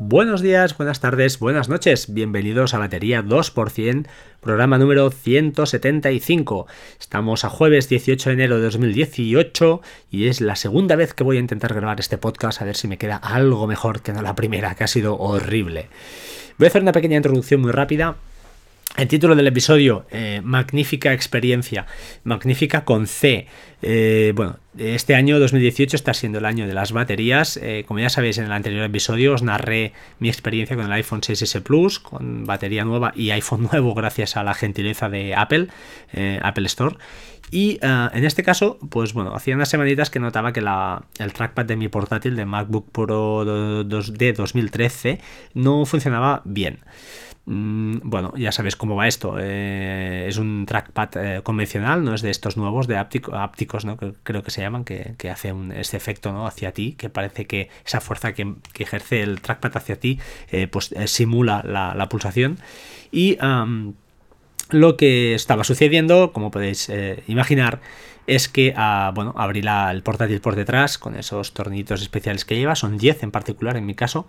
Buenos días, buenas tardes, buenas noches. Bienvenidos a Batería 2%, programa número 175. Estamos a jueves 18 de enero de 2018 y es la segunda vez que voy a intentar grabar este podcast a ver si me queda algo mejor que no la primera, que ha sido horrible. Voy a hacer una pequeña introducción muy rápida el título del episodio, eh, Magnífica experiencia, magnífica con C. Eh, bueno, este año 2018 está siendo el año de las baterías. Eh, como ya sabéis, en el anterior episodio os narré mi experiencia con el iPhone 6S Plus, con batería nueva y iPhone nuevo gracias a la gentileza de Apple, Apple Store. Y en este caso, pues bueno, hacía unas semanitas que notaba que el trackpad de mi portátil de MacBook Pro de 2013 no funcionaba bien. Mm, bueno, ya sabes cómo va esto. Eh, es un trackpad eh, convencional, no es de estos nuevos de ápticos, ¿no? que creo que se llaman, que, hace un, este efecto ¿no? hacia ti, que parece que esa fuerza que, ejerce el trackpad hacia ti eh, pues simula la, pulsación. Y lo que estaba sucediendo, como podéis imaginar, es que ah, bueno, abrí el portátil por detrás con esos tornillitos especiales que lleva, son 10 en particular en mi caso,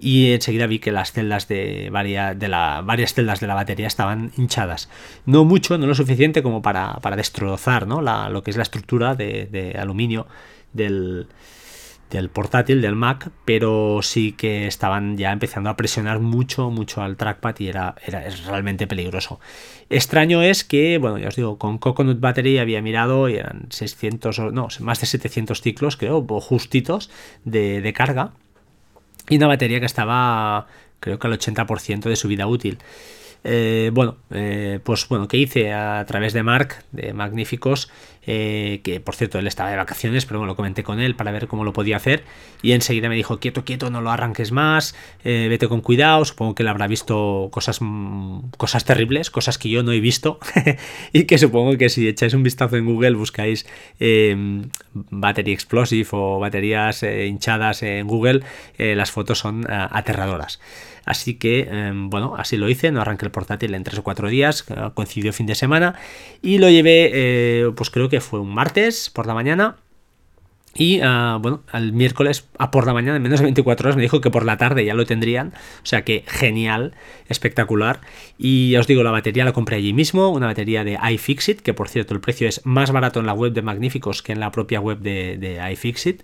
y enseguida vi que las celdas de, de la, varias celdas de la batería estaban hinchadas. No mucho, no lo suficiente como para, destrozar ¿no? lo que es la estructura de aluminio del, del portátil, del Mac, pero sí que estaban ya empezando a presionar mucho, mucho al trackpad y era, era realmente peligroso. Extraño es que, bueno, ya os digo, con Coconut Battery había mirado y eran 600, no, más de 700 ciclos, creo, justitos de, de carga y una batería que estaba, creo que al 80% de su vida útil. Eh, bueno, eh, pues bueno, ¿qué hice? A través de Mark, de Magníficos, eh, que por cierto él estaba de vacaciones, pero bueno, lo comenté con él para ver cómo lo podía hacer. Y enseguida me dijo, quieto, quieto, no lo arranques más, vete con cuidado. Supongo que él habrá visto cosas, mm, cosas terribles, cosas que yo no he visto. y que supongo que si echáis un vistazo en Google, buscáis Battery Explosive o baterías hinchadas en Google, las fotos son aterradoras. Así que, em, bueno, así lo hice, no arranqué el portátil en 3 o 4 días, coincidió fin de semana, y lo llevé, eh, pues creo que fue un martes por la mañana, y ah, bueno, al miércoles a por la mañana, en menos de 24 horas, me dijo que por la tarde ya lo tendrían. O sea que genial, espectacular. Y ya os digo, la batería la compré allí mismo, una batería de iFixit, que por cierto el precio es más barato en la web de Magníficos que en la propia web de, iFixit.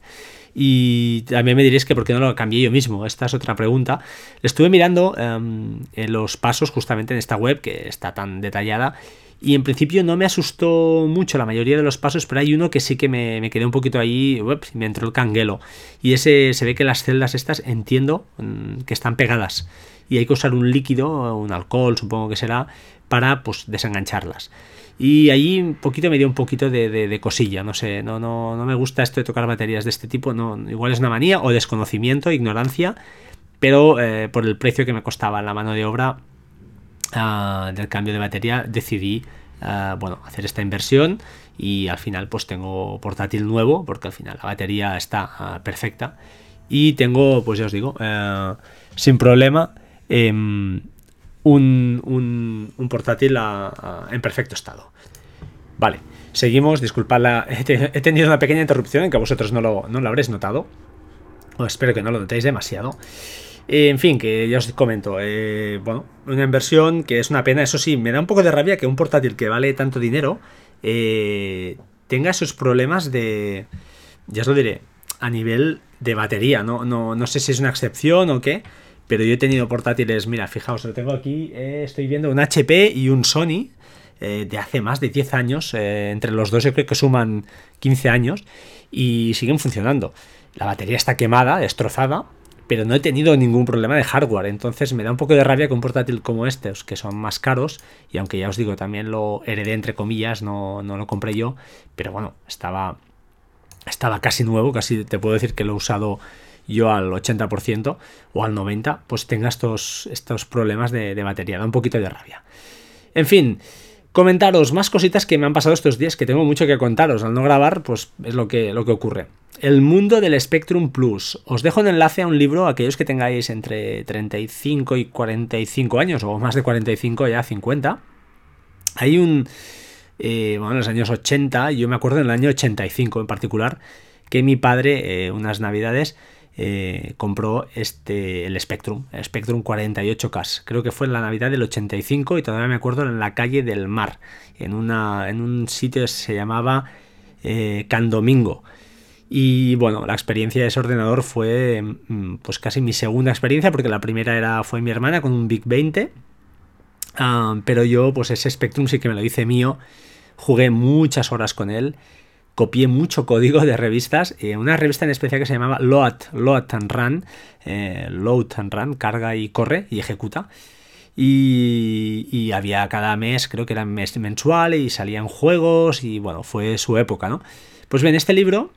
Y también me diréis que por qué no lo cambié yo mismo. Esta es otra pregunta. Estuve mirando em, los pasos justamente en esta web que está tan detallada. Y en principio no me asustó mucho la mayoría de los pasos, pero hay uno que sí que me, quedé un poquito ahí, ups, me entró el canguelo. Y ese se ve que las celdas estas, entiendo, mm, que están pegadas. Y hay que usar un líquido, un alcohol, supongo que será, para pues desengancharlas. Y allí un poquito me dio un poquito de, cosilla, no sé, no, no, no, me gusta esto de tocar baterías de este tipo, no, igual es una manía o desconocimiento, ignorancia, pero eh, por el precio que me costaba la mano de obra del cambio de batería decidí ah, bueno, hacer esta inversión y al final pues tengo portátil nuevo porque al final la batería está ah, perfecta y tengo pues ya os digo eh, sin problema em, un, un, portátil en perfecto estado. Vale, seguimos, disculpadla, he, tenido una pequeña interrupción en que vosotros no lo, no lo habréis notado, o espero que no lo notéis demasiado. En fin, que ya os comento, eh, bueno, una inversión que es una pena, eso sí, me da un poco de rabia que un portátil que vale tanto dinero eh, tenga esos problemas de, ya os lo diré, a nivel de batería, no, no, no sé si es una excepción o qué, pero yo he tenido portátiles, mira, fijaos, lo tengo aquí, eh, estoy viendo un HP y un Sony eh, de hace más de 10 años, entre los dos yo creo que suman 15 años y siguen funcionando. La batería está quemada, destrozada, pero no he tenido ningún problema de hardware, entonces me da un poco de rabia que un portátil como estos, que son más caros, y aunque ya os digo, también lo heredé entre comillas, no, no lo compré yo, pero bueno, estaba, estaba casi nuevo, casi te puedo decir que lo he usado yo al 80% o al 90%, pues tenga estos, estos problemas de, batería. Da un poquito de rabia. En fin, comentaros más cositas que me han pasado estos días que tengo mucho que contaros. Al no grabar, pues es lo que, lo que ocurre. El mundo del Spectrum Plus. Os dejo un enlace a un libro, aquellos que tengáis entre 35 y 45 años, o más de 45 ya 50. Hay un eh, bueno, en los años 80, yo me acuerdo en el año 85 en particular, que mi padre, eh, unas navidades, eh, compró este, el Spectrum, Spectrum 48K. Creo que fue en la Navidad del 85 y todavía me acuerdo en la calle del Mar, en, una, en un sitio que se llamaba eh, Candomingo. Y bueno, la experiencia de ese ordenador fue mm, pues casi mi segunda experiencia, porque la primera era, fue mi hermana con un Big 20. Ah, pero yo, pues ese Spectrum sí que me lo hice mío. Jugué muchas horas con él copié mucho código de revistas, eh, una revista en especial que se llamaba Load, Load and Run, eh, Load and Run, carga y corre y ejecuta. Y, había cada mes, creo que era mes mensual y salían juegos y bueno, fue su época, ¿no? Pues bien, este libro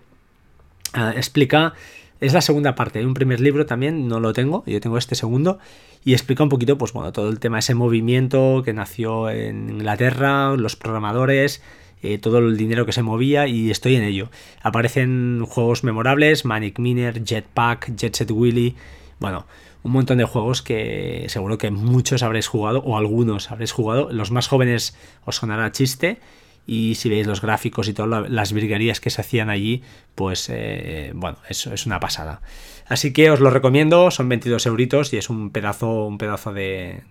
ah, explica, es la segunda parte, hay un primer libro también, no lo tengo, yo tengo este segundo, y explica un poquito, pues bueno, todo el tema, ese movimiento que nació en Inglaterra, los programadores, eh, todo el dinero que se movía y estoy en ello. Aparecen juegos memorables, Manic Miner, Jetpack, Jet Set Willy, bueno, un montón de juegos que seguro que muchos habréis jugado o algunos habréis jugado. Los más jóvenes os sonará chiste y si veis los gráficos y todas las virguerías que se hacían allí, pues eh, bueno, eso es una pasada. Así que os lo recomiendo, son 22 euritos y es un pedazo, un pedazo de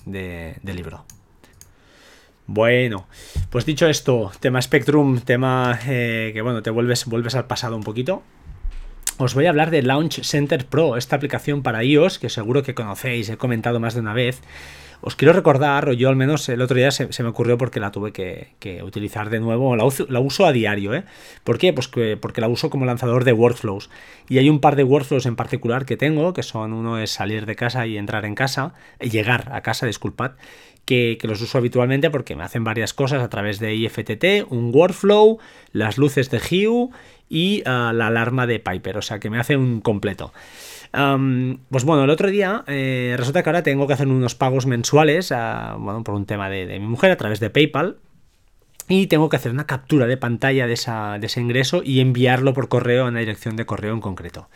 libro. Bueno, pues dicho esto, tema Spectrum, tema eh, que bueno, te vuelves, vuelves al pasado un poquito. Os voy a hablar de Launch Center Pro, esta aplicación para iOS que seguro que conocéis, he comentado más de una vez. Os quiero recordar, o yo al menos el otro día se, me ocurrió porque la tuve que, utilizar de nuevo, la uso, la uso, a diario. ¿eh? ¿Por qué? Pues porque la uso como lanzador de workflows. Y hay un par de workflows en particular que tengo, que son uno es salir de casa y entrar en casa, llegar a casa, disculpad, que, los uso habitualmente porque me hacen varias cosas a través de IFTT, un workflow, las luces de Hue y ah, la alarma de Piper, o sea que me hace un completo. pues bueno, el otro día eh, resulta que ahora tengo que hacer unos pagos mensuales, bueno, por un tema de, mi mujer a través de PayPal. Y tengo que hacer una captura de pantalla de ese ingreso y enviarlo por correo a una dirección de correo en concreto.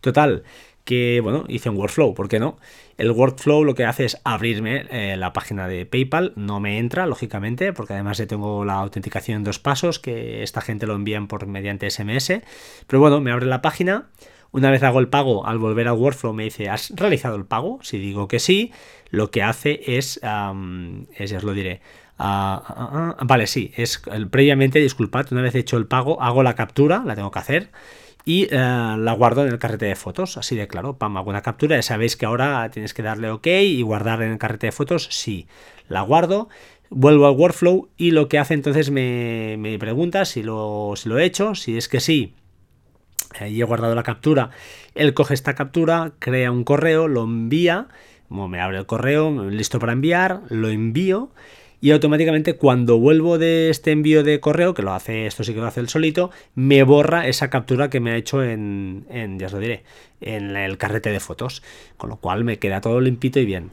Total, que, bueno, hice un workflow, ¿por qué no? El workflow lo que hace es abrirme eh, la página de PayPal, no me entra, lógicamente, porque además ya tengo la autenticación en dos pasos, que esta gente lo envían por mediante SMS, pero bueno, me abre la página, una vez hago el pago, al volver al workflow me dice, ¿has realizado el pago? Si digo que sí, lo que hace es, ya os lo diré, ah, ah, ah, vale, sí, es previamente, disculpad, una vez hecho el pago, hago la captura, la tengo que hacer, y eh, la guardo en el carrete de fotos, así de claro, pam, hago captura, ya sabéis que ahora tienes que darle OK y guardar en el carrete de fotos, sí, la guardo, vuelvo al workflow y lo que hace entonces me, pregunta si lo, si lo he hecho, si es que sí, y he guardado la captura, él coge esta captura, crea un correo, lo envía, me abre el correo, listo para enviar, lo envío y automáticamente cuando vuelvo de este envío de correo, que lo hace, esto sí que lo hace el solito, me borra esa captura que me ha hecho en, ya os lo diré, en el carrete de fotos, con lo cual me queda todo limpito y bien.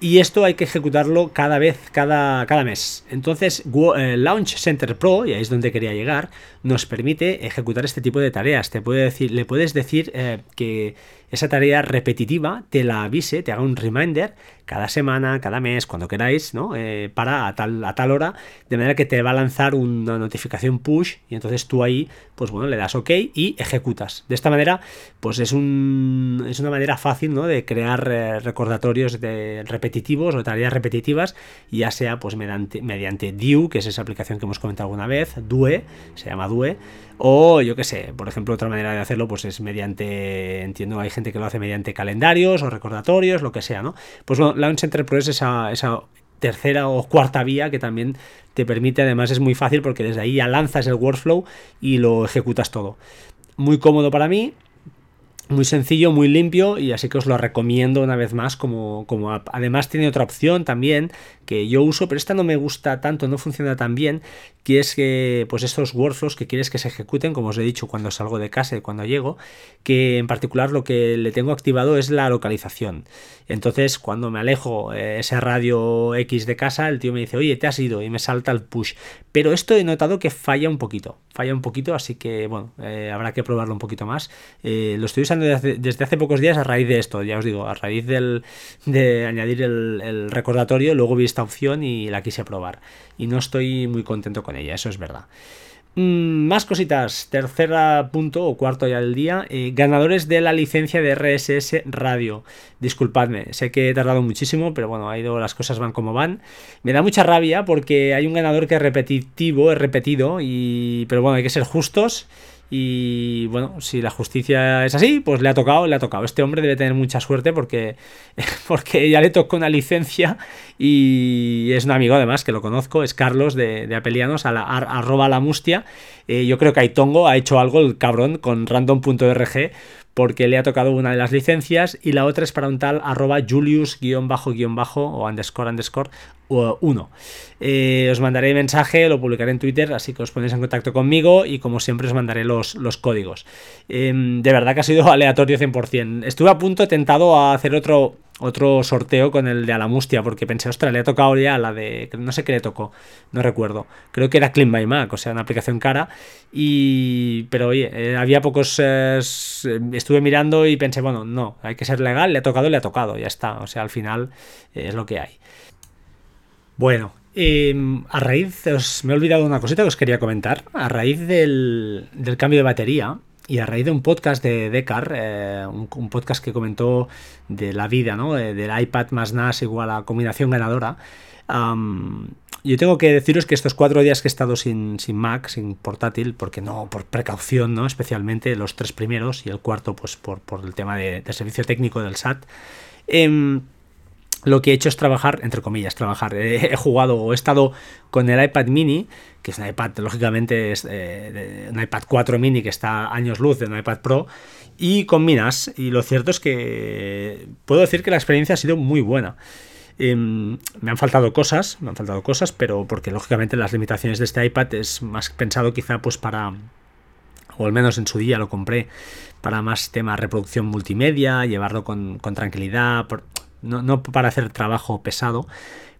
Y esto hay que ejecutarlo cada vez, cada, cada mes. Entonces, eh, Launch Center Pro, y ahí es donde quería llegar, nos permite ejecutar este tipo de tareas. Te puede decir, le puedes decir eh, que esa tarea repetitiva te la avise, te haga un reminder cada semana, cada mes, cuando queráis, ¿no? Eh, para a tal, a tal hora, de manera que te va a lanzar una notificación push y entonces tú ahí, pues bueno, le das OK y ejecutas. De esta manera, pues es, un, es una manera fácil, ¿no? De crear eh, recordatorios de repetitivos o tareas repetitivas, ya sea pues mediante, mediante que es esa aplicación que hemos comentado alguna vez, Due, se llama Due, o yo qué sé, por ejemplo, otra manera de hacerlo pues es mediante, entiendo, hay gente que lo hace mediante calendarios o recordatorios, lo que sea, ¿no? Pues bueno, Launch Center Pro es esa, esa tercera o cuarta vía que también te permite, además es muy fácil porque desde ahí ya lanzas el workflow y lo ejecutas todo. Muy cómodo para mí, muy sencillo, muy limpio y así que os lo recomiendo una vez más como, como app. Además tiene otra opción también que yo uso, pero esta no me gusta tanto, no funciona tan bien, que es que pues estos workflows que quieres que se ejecuten, como os he dicho cuando salgo de casa y cuando llego, que en particular lo que le tengo activado es la localización. Entonces, cuando me alejo eh, ese radio X de casa, el tío me dice, oye, te has ido y me salta el push. Pero esto he notado que falla un poquito, falla un poquito, así que bueno, eh, habrá que probarlo un poquito más. Eh, lo estoy usando desde, hace pocos días a raíz de esto, ya os digo, a raíz del, de añadir el, recordatorio, luego vi esta opción y la quise probar. Y no estoy muy contento con ella, eso es verdad. Mm, más cositas, tercera punto o cuarto ya del día, eh, ganadores de la licencia de RSS Radio. Disculpadme, sé que he tardado muchísimo, pero bueno, ha ido, las cosas van como van. Me da mucha rabia porque hay un ganador que es repetitivo, es repetido, y pero bueno, hay que ser justos y bueno, si la justicia es así, pues le ha tocado, le ha tocado. Este hombre debe tener mucha suerte porque, porque ya le tocó una licencia y es un amigo además que lo conozco, es Carlos de, de Apelianos, a la, arroba la mustia. Eh, yo creo que Aitongo ha hecho algo el cabrón con random.org porque le ha tocado una de las licencias y la otra es para un tal arroba julius-bajo-bajo o underscore underscore 1. Eh, os mandaré mensaje, lo publicaré en Twitter, así que os ponéis en contacto conmigo y como siempre os mandaré los, los códigos. Em, de verdad que ha sido aleatorio 100%. Estuve a punto tentado a hacer otro otro sorteo con el de Alamustia, porque pensé, ostras, le ha tocado ya la de. No sé qué le tocó, no recuerdo. Creo que era Clean by Mac, o sea, una aplicación cara. Y. Pero oye, eh, había pocos. Eh, estuve mirando y pensé, bueno, no, hay que ser legal, le ha tocado, le ha tocado, ya está. O sea, al final es lo que hay. Bueno, em, a raíz, os, me he olvidado una cosita que os quería comentar. A raíz del, del cambio de batería, y a raíz de un podcast de Decar, eh, un, podcast que comentó de la vida, ¿no? del iPad más NAS igual a combinación ganadora, yo tengo que deciros que estos cuatro días que he estado sin, sin, Mac, sin portátil, porque no, por precaución, ¿no? Especialmente los tres primeros y el cuarto, pues por, por el tema de, del servicio técnico del SAT. Em, lo que he hecho es trabajar, entre comillas, trabajar. He, jugado o he estado con el iPad mini, que es un iPad, lógicamente, es eh, un iPad 4 mini que está años luz de un iPad Pro, y con Minas. Y lo cierto es que puedo decir que la experiencia ha sido muy buena. Em, me han faltado cosas, me han faltado cosas, pero porque lógicamente las limitaciones de este iPad es más pensado quizá pues para, o al menos en su día lo compré, para más tema reproducción multimedia, llevarlo con, con tranquilidad, por, no, para hacer trabajo pesado.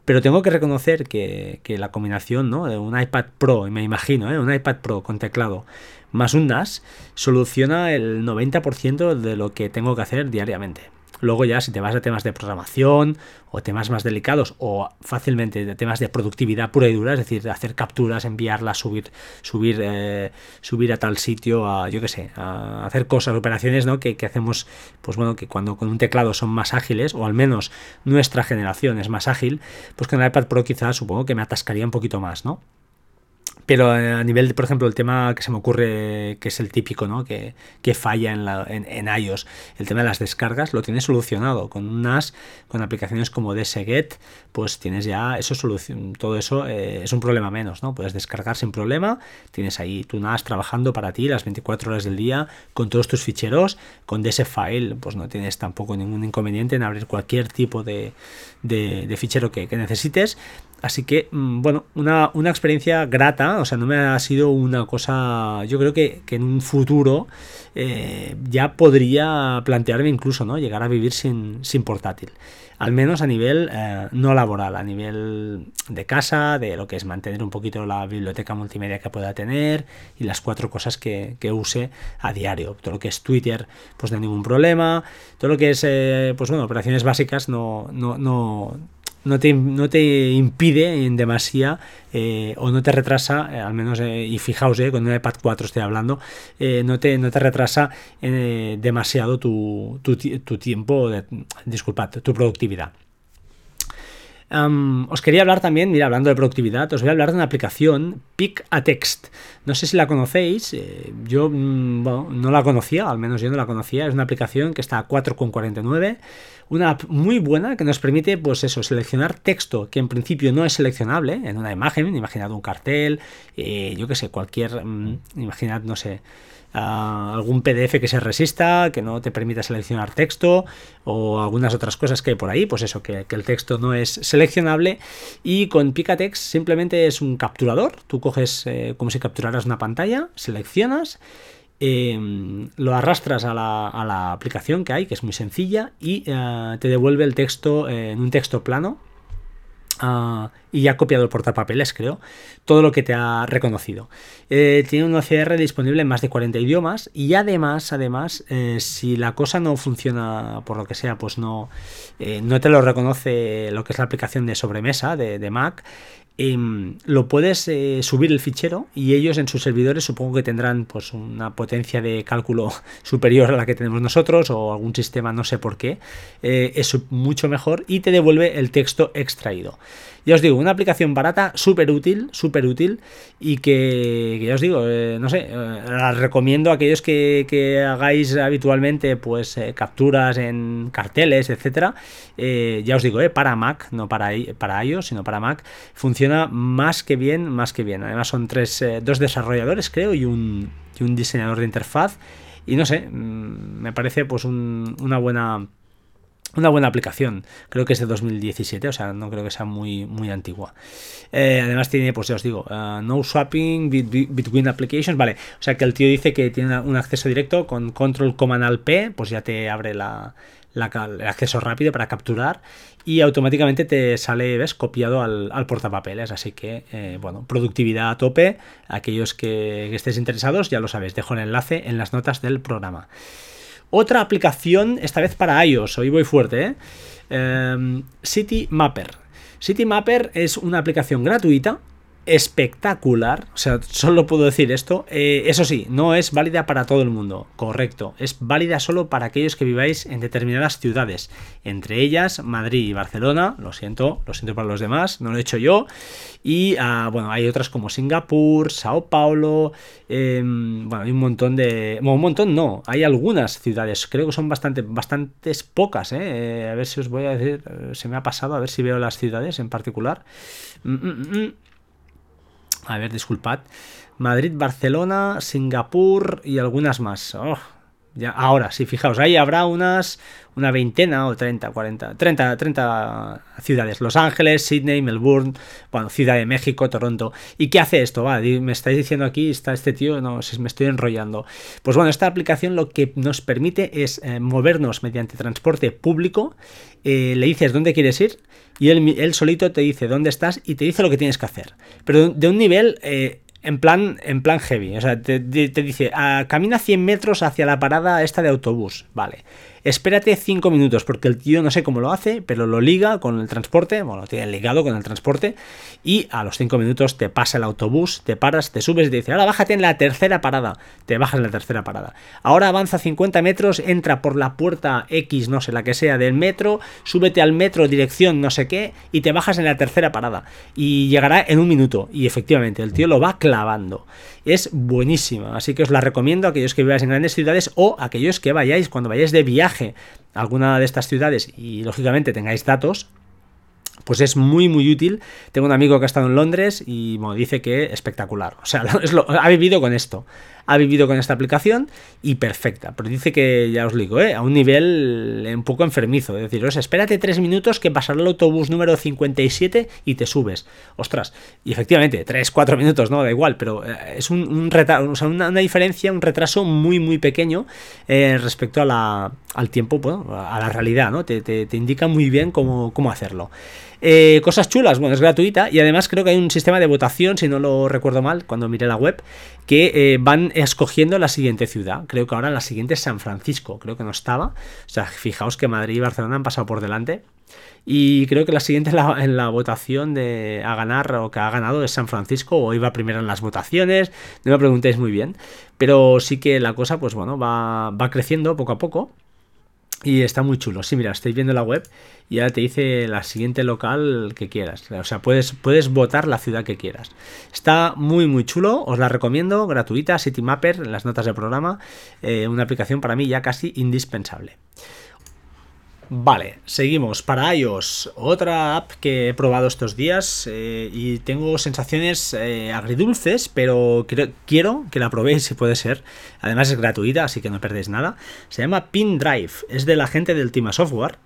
Pero tengo que reconocer que, la combinación ¿no? de un iPad Pro, me imagino, ¿eh? un iPad Pro con teclado más un NAS, soluciona el 90% de lo que tengo que hacer diariamente. Luego ya si te vas a temas de programación o temas más delicados o fácilmente de temas de productividad pura y dura, es decir, hacer capturas, enviarlas, subir, subir, eh, subir a tal sitio, a yo qué sé, a hacer cosas, operaciones, ¿no? Que, que, hacemos, pues bueno, que cuando con un teclado son más ágiles, o al menos nuestra generación es más ágil, pues con el iPad Pro quizás supongo que me atascaría un poquito más, ¿no? Pero eh, a nivel, de, por ejemplo, el tema que se me ocurre, que es el típico, ¿no? Que, que falla en, la, en, iOS, el tema de las descargas, lo tienes solucionado. Con un NAS, con aplicaciones como DSGet, pues tienes ya eso solución, todo eso eh, es un problema menos, ¿no? Puedes descargar sin problema, tienes ahí tu NAS trabajando para ti las 24 horas del día con todos tus ficheros, con DSFile, pues no tienes tampoco ningún inconveniente en abrir cualquier tipo de, de, fichero que necesites Así que, mm, bueno, una, experiencia grata, o sea, no me ha sido una cosa, yo creo que, en un futuro eh, ya podría plantearme incluso, ¿no? Llegar a vivir sin, sin portátil. Al menos a nivel eh, no laboral, a nivel de casa, de lo que es mantener un poquito la biblioteca multimedia que pueda tener y las cuatro cosas que, use a diario. Todo lo que es Twitter, pues no hay ningún problema. Todo lo que es, eh, pues bueno, operaciones básicas no, no, no no te, no te impide en demasía eh, o no te retrasa, eh, al menos, eh, y fijaos, con un iPad 4 estoy hablando, no, te, no te retrasa demasiado tu, tu, tu tiempo, disculpad, tu productividad os quería hablar también, mira, hablando de productividad, os voy a hablar de una aplicación, Pick a Text. No sé si la conocéis, yo mm, no la conocía, al menos yo no la conocía. Es una aplicación que está a 4,49. Una app muy buena que nos permite, pues eso, seleccionar texto que en principio no es seleccionable en una imagen. Imaginad un cartel, eh, yo que sé, cualquier, mm, imaginad, no sé algún PDF que se resista, que no te permita seleccionar texto o algunas otras cosas que hay por ahí, pues eso, que, el texto no es seleccionable y con Picatext simplemente es un capturador, tú coges eh, como si capturaras una pantalla, seleccionas, em, lo arrastras a la, aplicación que hay, que es muy sencilla, y eh, te devuelve el texto en un texto plano Ah, y ha copiado el portapapeles, creo, todo lo que te ha reconocido. Eh, tiene un OCR disponible en más de 40 idiomas y además, además, eh, si la cosa no funciona por lo que sea, pues no, eh, no te lo reconoce lo que es la aplicación de sobremesa de, de Mac, Em, lo puedes eh, subir el fichero y ellos en sus servidores supongo que tendrán pues una potencia de cálculo superior a la que tenemos nosotros o algún sistema no sé por qué. Eh, es mucho mejor y te devuelve el texto extraído ya os digo, una aplicación barata, súper útil, súper útil y que, ya os digo, eh, no sé, eh, la recomiendo a aquellos que, hagáis habitualmente pues eh, capturas en carteles, etcétera. ya os digo, para Mac, no para, para iOS, sino para Mac, funciona más que bien, más que bien. Además son tres, dos desarrolladores, creo, y un, y un diseñador de interfaz. Y no sé, mm, me parece pues una buena una buena aplicación. Creo que es de 2017, o sea, no creo que sea muy, muy antigua. Eh, además tiene, pues ya os digo, uh, no swapping between applications, vale. O sea que el tío dice que tiene un acceso directo con control command P, pues ya te abre la, el acceso rápido para capturar y automáticamente te sale, ves, copiado al, portapapeles. Así que, eh, bueno, productividad a tope. Aquellos que, que estéis interesados, ya lo sabéis, dejo el enlace en las notas del programa. Otra aplicación, esta vez para iOS, hoy voy fuerte, ¿eh? Em, City Mapper. City Mapper es una aplicación gratuita espectacular. O sea, solo puedo decir esto. Eh, eso sí, no es válida para todo el mundo. Correcto. Es válida solo para aquellos que viváis en determinadas ciudades. Entre ellas, Madrid y Barcelona. Lo siento, lo siento para los demás. No lo he hecho yo. Y ah, bueno, hay otras como Singapur, Sao Paulo. Em, bueno, hay un montón de. Un montón no. Hay algunas ciudades. Creo que son bastante, bastantes pocas. ¿eh? Eh, a ver si os voy a decir. Se me ha pasado. A ver si veo las ciudades en particular. Mm, mm, mm, a ver, disculpad. Madrid, Barcelona, Singapur y algunas más. Oh, ahora, sí, fijaos, ahí habrá unas una veintena o 30, 40, 30, 30 ciudades. Los Ángeles, Sydney, Melbourne, bueno, Ciudad de México, Toronto. ¿Y qué hace esto? Va, me estáis diciendo aquí, está este tío, no, me estoy enrollando. Pues bueno, esta aplicación lo que nos permite es eh, movernos mediante transporte público. Eh, le dices dónde quieres ir y él, solito te dice dónde estás y te dice lo que tienes que hacer. Pero de un nivel... Eh, en plan, en plan heavy. O sea, te, dice, ah, camina 100 metros hacia la parada esta de autobús. Vale espérate 5 minutos, porque el tío no sé cómo lo hace, pero lo liga con el transporte, bueno, lo tiene ligado con el transporte, y a los 5 minutos te pasa el autobús, te paras, te subes y te dice, ahora bájate en la tercera parada, te bajas en la tercera parada. Ahora avanza 50 metros, entra por la puerta X, no sé, la que sea, del metro, súbete al metro, dirección no sé qué, y te bajas en la tercera parada. Y llegará en un minuto, y efectivamente, el tío lo va clavando es buenísima. Así que os la recomiendo a aquellos que viváis en grandes ciudades o a aquellos que vayáis cuando vayáis de viaje a alguna de estas ciudades y lógicamente tengáis datos pues es muy muy útil. Tengo un amigo que ha estado en Londres y me dice que espectacular. O sea, ha vivido con esto. Ha vivido con esta aplicación y perfecta. Pero dice que, ya os digo, ¿eh? a un nivel un poco enfermizo. Es decir, espérate tres minutos que pasará el autobús número 57 y te subes. Ostras. Y efectivamente, tres, cuatro minutos, no, da igual. Pero eh, es un, un o sea, una, diferencia, un retraso muy muy pequeño eh, respecto a la, al tiempo, a la realidad. ¿no? Te, te, te indica muy bien cómo, cómo hacerlo. Eh, cosas chulas, bueno, es gratuita y además creo que hay un sistema de votación, si no lo recuerdo mal, cuando miré la web, que eh, van escogiendo la siguiente ciudad. Creo que ahora la siguiente es San Francisco, creo que no estaba. O sea, fijaos que Madrid y Barcelona han pasado por delante. Y creo que la siguiente en la, votación de a ganar o que ha ganado es San Francisco o iba primero en las votaciones. No me preguntéis muy bien. Pero sí que la cosa, pues bueno, va, va creciendo poco a poco. Y está muy chulo. Sí, mira, estáis viendo la web y ya te dice la siguiente local que quieras. O sea, puedes, puedes votar la ciudad que quieras. Está muy, muy chulo. Os la recomiendo. Gratuita, CityMapper, en las notas del programa. Eh, una aplicación para mí ya casi indispensable. Vale, seguimos. Para iOS, otra app que he probado estos días eh, y tengo sensaciones eh, agridulces, pero quiero que la probéis si puede ser. Además es gratuita, así que no perdéis nada. Se llama Pin Drive, es de la gente del Team Software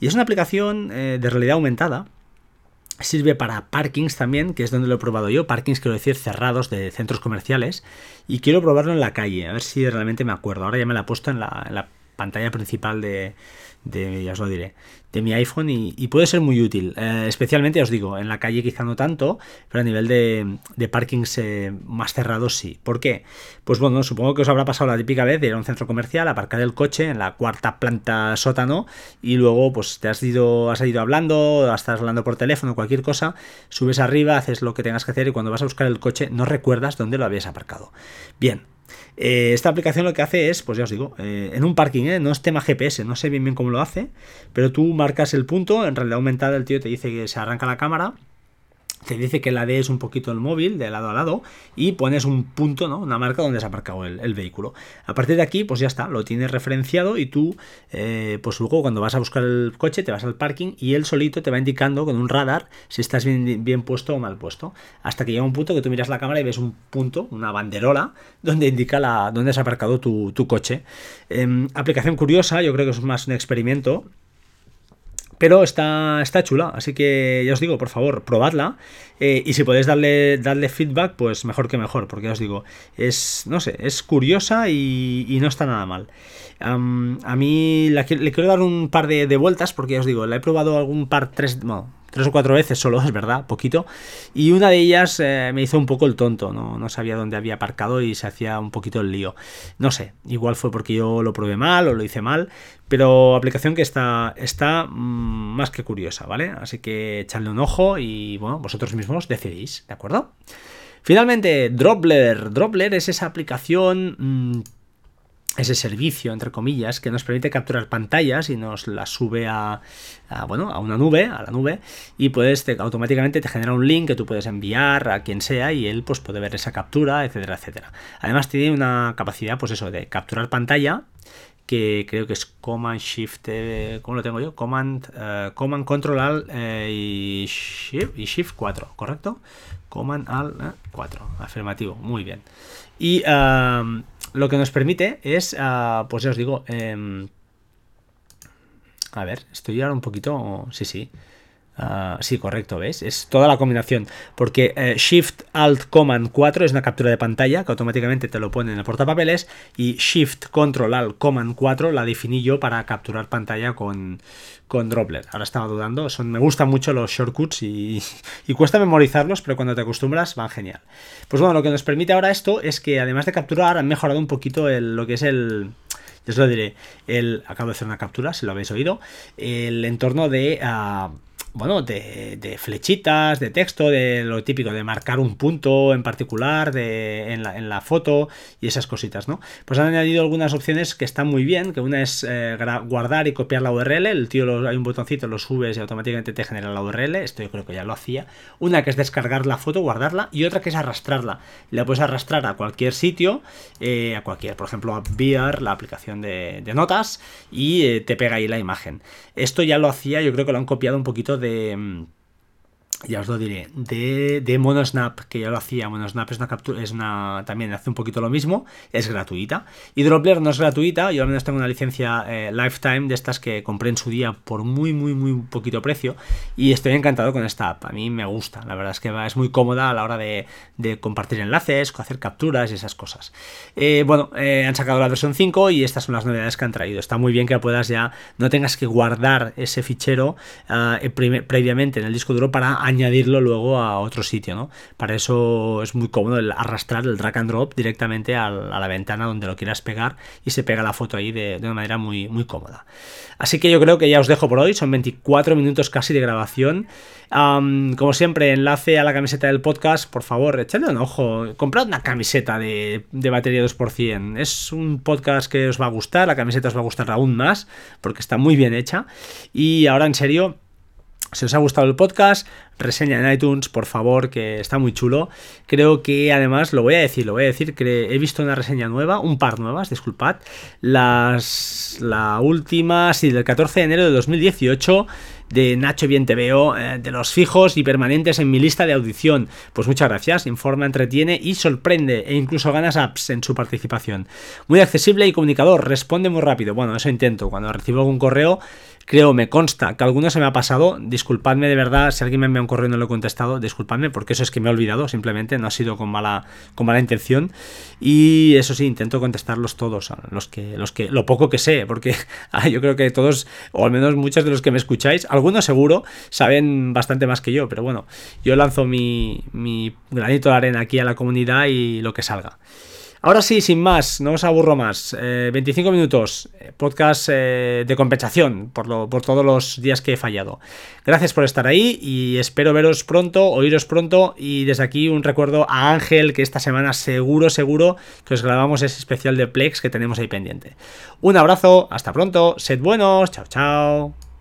y es una aplicación eh, de realidad aumentada. Sirve para parkings también, que es donde lo he probado yo. Parkings, quiero decir, cerrados de centros comerciales. Y quiero probarlo en la calle, a ver si realmente me acuerdo. Ahora ya me la he puesto en la pantalla principal de, de, ya os lo diré, de mi iPhone y, puede ser muy útil, eh, especialmente, os digo, en la calle quizá no tanto, pero a nivel de, de parkings eh, más cerrados sí. ¿Por qué? Pues bueno, supongo que os habrá pasado la típica vez de ir a un centro comercial, aparcar el coche en la cuarta planta sótano y luego pues te has ido, has ido hablando, estás hablando por teléfono, cualquier cosa, subes arriba, haces lo que tengas que hacer y cuando vas a buscar el coche no recuerdas dónde lo habías aparcado. Bien, eh, esta aplicación lo que hace es, pues ya os digo, eh, en un parking, eh, no es tema GPS, no sé bien bien cómo lo hace, pero tú marcas el punto, en realidad aumentada el tío te dice que se arranca la cámara te dice que la D es un poquito el móvil de lado a lado y pones un punto, ¿no? Una marca donde se ha aparcado el, vehículo. A partir de aquí, pues ya está, lo tienes referenciado y tú, eh, pues luego cuando vas a buscar el coche, te vas al parking y él solito te va indicando con un radar si estás bien, bien puesto o mal puesto. Hasta que llega un punto que tú miras la cámara y ves un punto, una banderola, donde indica la, dónde se ha aparcado tu, coche. Em, aplicación curiosa, yo creo que es más un experimento pero está, está chula, así que ya os digo, por favor, probadla. Eh, y si podéis darle, darle feedback, pues mejor que mejor, porque ya os digo, es, no sé, es curiosa y, no está nada mal. a mí le quiero dar un par de, vueltas, porque ya os digo, la he probado algún par, tres, bueno, tres o cuatro veces solo, es verdad, poquito. Y una de ellas eh, me hizo un poco el tonto, ¿no? sabía dónde había aparcado y se hacía un poquito el lío. No sé, igual fue porque yo lo probé mal o lo hice mal, pero aplicación que está, está mm, más que curiosa, ¿vale? Así que echadle un ojo y bueno, vosotros mismos decidís, ¿de acuerdo? Finalmente, Dropler. Dropler es esa aplicación mm, ese servicio, entre comillas, que nos permite capturar pantallas y nos las sube a, bueno, a una nube, a la nube, y puedes automáticamente te genera un link que tú puedes enviar a quien sea y él pues puede ver esa captura, etcétera, etcétera. Además tiene una capacidad, pues eso, de capturar pantalla que creo que es Command Shift, eh, ¿cómo lo tengo yo? Command, eh, Command Control Alt eh, y, Shift, y Shift 4, ¿correcto? Command Alt 4, afirmativo, muy bien. Y lo que nos permite es, ah, pues ya os digo, em, a ver, estoy ahora un poquito, sí, sí. Ah, sí, correcto, ¿ves? Es toda la combinación. Porque eh, Shift Alt Command 4 es una captura de pantalla que automáticamente te lo pone en el portapapeles. Y Shift Control Alt Command 4 la definí yo para capturar pantalla con, con Droplet. Ahora estaba dudando. Son, me gustan mucho los shortcuts y, cuesta memorizarlos, pero cuando te acostumbras van genial. Pues bueno, lo que nos permite ahora esto es que además de capturar han mejorado un poquito lo que es el yo os lo diré, el, acabo de hacer una captura, si lo habéis oído, el entorno de ah, bueno, de, flechitas, de texto, de lo típico, de marcar un punto en particular de, en, la, foto y esas cositas, ¿no? Pues han añadido algunas opciones que están muy bien, que una es eh, guardar y copiar la URL, el tío hay un botoncito, lo subes y automáticamente te genera la URL, esto yo creo que ya lo hacía. Una que es descargar la foto, guardarla, y otra que es arrastrarla. La puedes arrastrar a cualquier sitio, eh, a cualquier, por ejemplo, a Beer, la aplicación de, notas, y eh, te pega ahí la imagen. Esto ya lo hacía, yo creo que lo han copiado un poquito de mm, ya os lo diré, de, de MonoSnap, que ya lo hacía. MonoSnap es una captura, es una, también hace un poquito lo mismo, es gratuita. Y Dropler no es gratuita, yo al menos tengo una licencia eh, Lifetime de estas que compré en su día por muy, muy, muy poquito precio. Y estoy encantado con esta app, a mí me gusta, la verdad es que es muy cómoda a la hora de, compartir enlaces, hacer capturas y esas cosas. Eh, bueno, eh, han sacado la versión 5 y estas son las novedades que han traído. Está muy bien que puedas ya, no tengas que guardar ese fichero previamente en el disco duro para añadirlo luego a otro sitio, ¿no? Para eso es muy cómodo el arrastrar el drag and drop directamente a la ventana donde lo quieras pegar y se pega la foto ahí de, una manera muy, muy cómoda. Así que yo creo que ya os dejo por hoy, son 24 minutos casi de grabación. como siempre, enlace a la camiseta del podcast, por favor, echadle un ojo, comprad una camiseta de, de batería 2%. Es un podcast que os va a gustar, la camiseta os va a gustar aún más, porque está muy bien hecha. Y ahora en serio, si os ha gustado el podcast, reseña en iTunes, por favor, que está muy chulo. Creo que además, lo voy a decir, lo voy a decir, que he visto una reseña nueva, un par nuevas, disculpad. Las, la última, sí, del 14 de enero de 2018, de Nacho Bien Te Veo, eh, de los fijos y permanentes en mi lista de audición. Pues muchas gracias, informa, entretiene y sorprende e incluso ganas apps en su participación. Muy accesible y comunicador, responde muy rápido. Bueno, eso intento. Cuando recibo algún correo creo, me consta que alguno se me ha pasado. Disculpadme de verdad si alguien me envía un correo y no lo he contestado. Disculpadme porque eso es que me he olvidado, simplemente no ha sido con mala, con mala intención. Y eso sí, intento contestarlos todos, los que, los que, lo poco que sé, porque ah, yo creo que todos, o al menos muchos de los que me escucháis, algunos seguro saben bastante más que yo, pero bueno, yo lanzo mi, mi granito de arena aquí a la comunidad y lo que salga. Ahora sí, sin más, no os aburro más. 25 eh, minutos, eh, podcast eh, de compensación por, por todos los días que he fallado. Gracias por estar ahí y espero veros pronto, oíros pronto y desde aquí un recuerdo a Ángel que esta semana seguro, seguro que os grabamos ese especial de Plex que tenemos ahí pendiente. Un abrazo, hasta pronto, sed buenos, chao, chao.